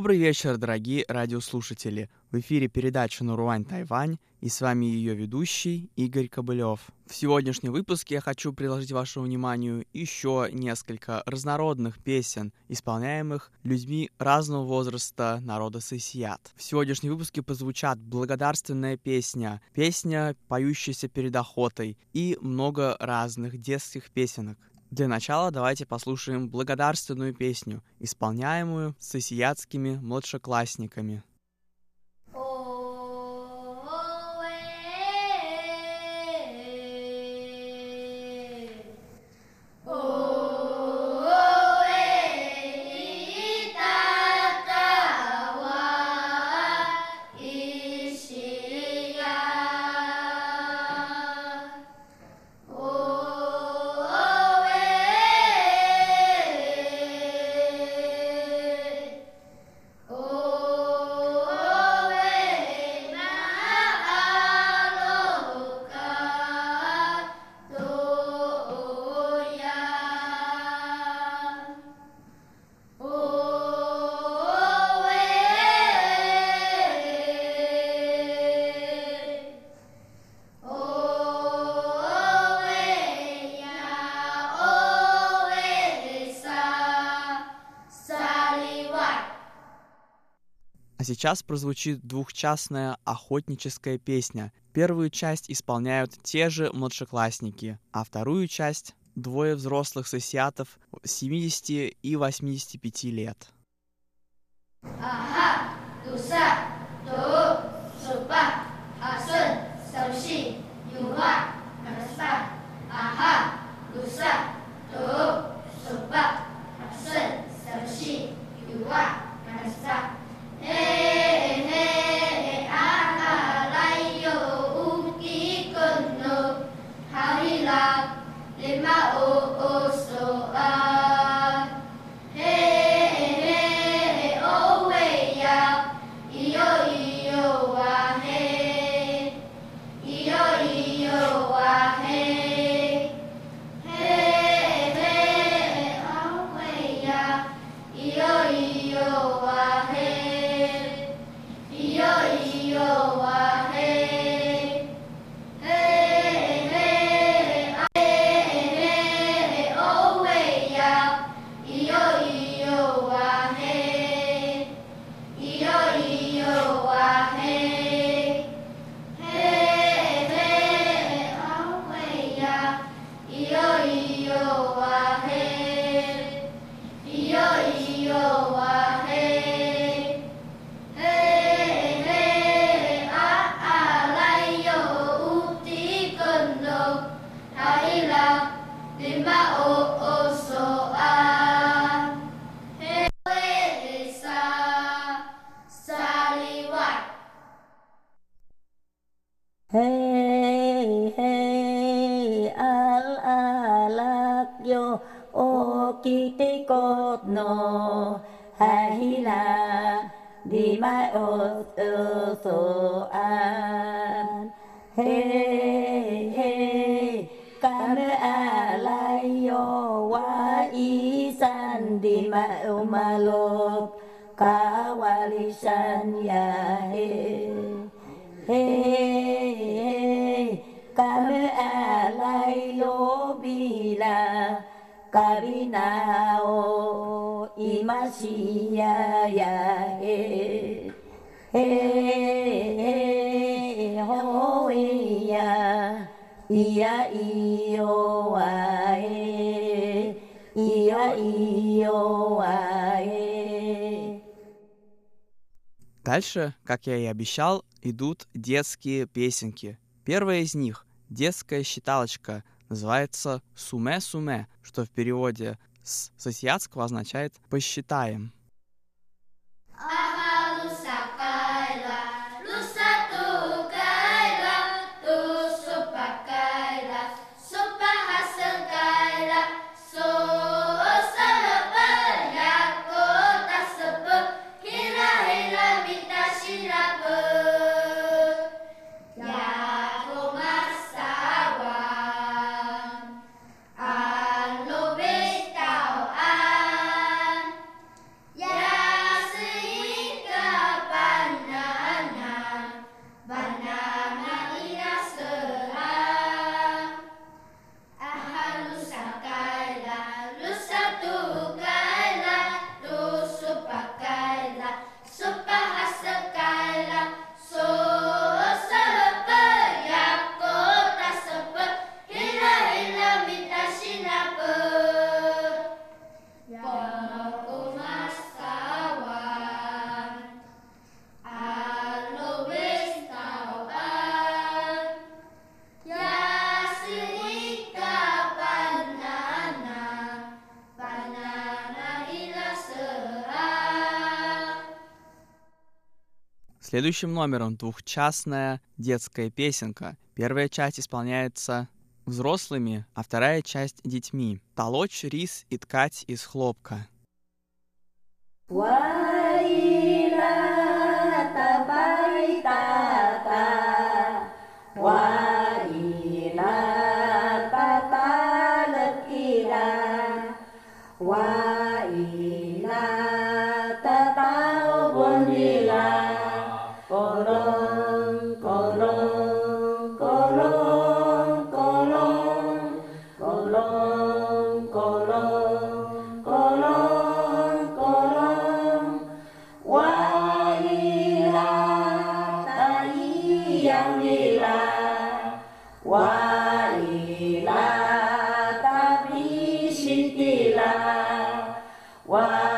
Добрый вечер, дорогие радиослушатели. В эфире передача «Наруань Тайвань» и с вами ее ведущий Игорь Кобылев. В сегодняшнем выпуске я хочу приложить вашему вниманию еще несколько разнородных песен, исполняемых людьми разного возраста народа Сысият. В сегодняшнем выпуске позвучат благодарственная песня, песня, поющаяся перед охотой и много разных детских песенок. Для начала давайте послушаем благодарственную песню, исполняемую сосиятскими младшеклассниками. А сейчас прозвучит двухчастная охотническая песня. Первую часть исполняют те же младшеклассники, а вторую часть — двое взрослых сосиатов 70 и 85 лет. Ага, туса, ту, супа, асын, савши, юга, краста. Ага, туса, ту, супа, асын, савши, юга, краста. いよいよ。Al alak yo, o kiti kot no, hahila, di mai o so an. Hey, hey, kame alay yo, wa isan di mai o malop, kawalisan ya he he he kame alayo hey. Hey, hey, kami alay lobila, kami nao imasiya ya hey. Hey, hey, ho iya, iya iyo wa hey, iya iyo wa hey. Дальше, как я и обещал, идут детские песенки. Первая из них — детская считалочка, называется «Суме-суме», что в переводе с сосиатского означает «посчитаем». Следующим номером двухчастная детская песенка. Первая часть исполняется взрослыми, а вторая часть детьми. Толочь рис и ткать из хлопка. Wow.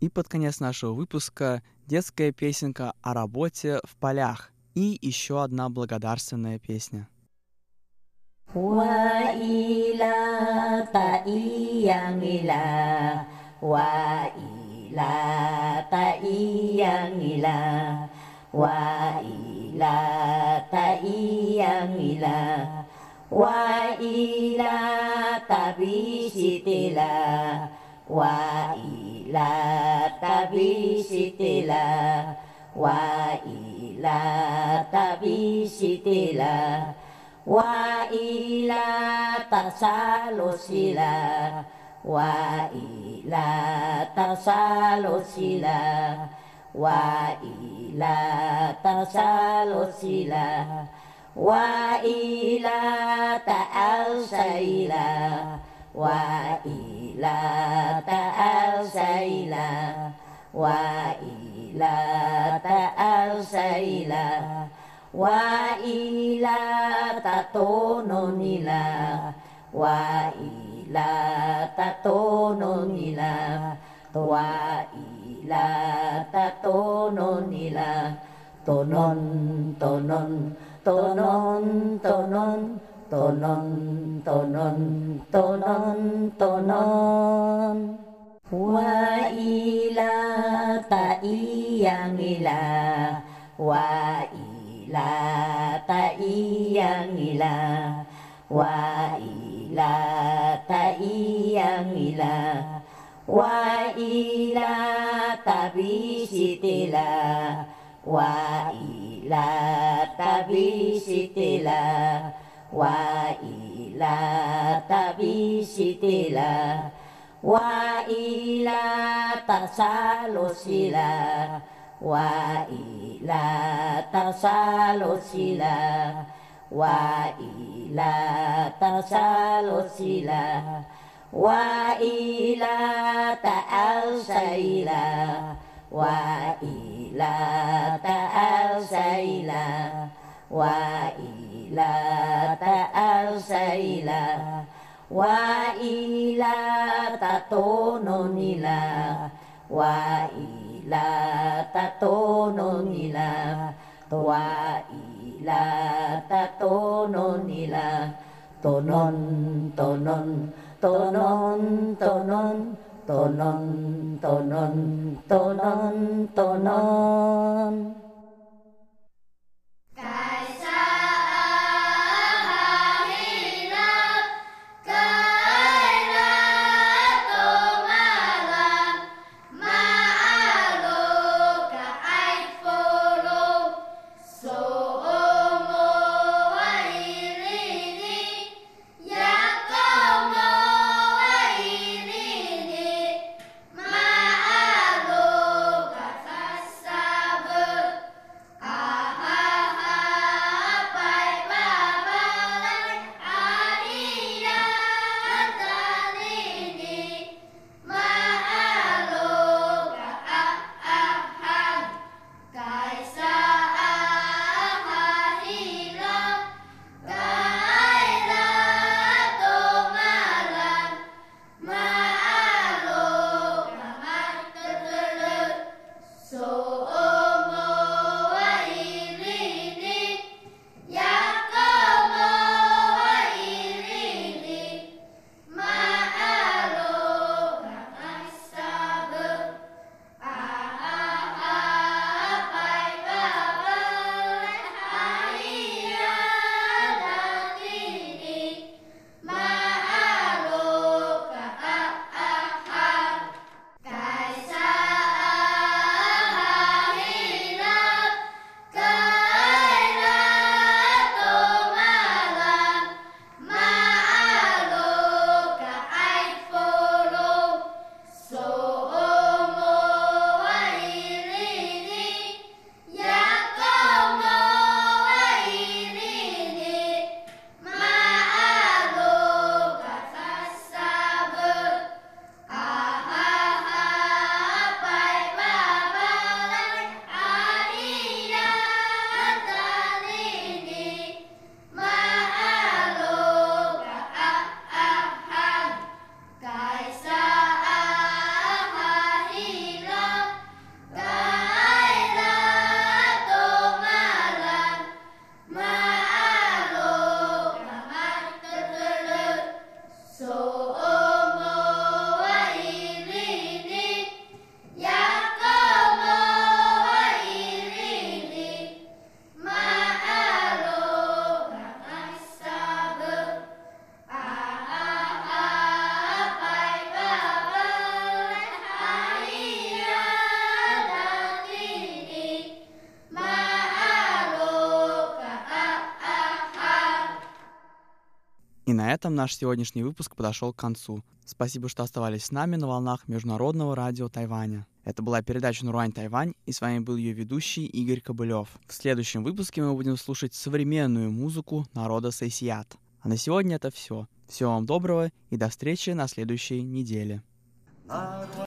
И под конец нашего выпуска детская песенка о работе в полях и еще одна благодарственная песня. وإلى طيّن إلى وإلى طيّن إلى وإلى طيّن إلى وإلى تبيشت إلى وإلى ila tabi sitila wa ila tabi sitila wa ila tasalusila wa ila tasalusila wa ila tasalusila wa ila ta'al saila wa ila là ta ao say là wa y là ta ao say là wa y là ta tô no ni là wa y là ta tô no ni là wa y là ta tô no ni là. Tonon tonon tonon tonon, tonon tô non tô non tô non tô non wa i la ta i yang i la. Wa i la ta i yang i la. Wa i la ta i yang i la. Wa i la ta bi si ti la. Wa i la ta bi si ti la. وإلى تبيشتلا وإلى تسالسلا وإلى تسالسلا وإلى تسالسلا وإلى تأرسلا وإلى تأرسلا وإلى إلا تأرسيلا وإلا تطوننلا وإلا تطوننلا وإلا تطوننلا تنون تنون تنون تنون tonon, tonon, tonon, tonon. И на этом наш сегодняшний выпуск подошел к концу. Спасибо, что оставались с нами на волнах Международного радио Тайваня. Это была передача Нурань Тайвань, и с вами был ее ведущий Игорь Кобылев. В следующем выпуске мы будем слушать современную музыку народа Сайсият. А на сегодня это все. Всего вам доброго и до встречи на следующей неделе.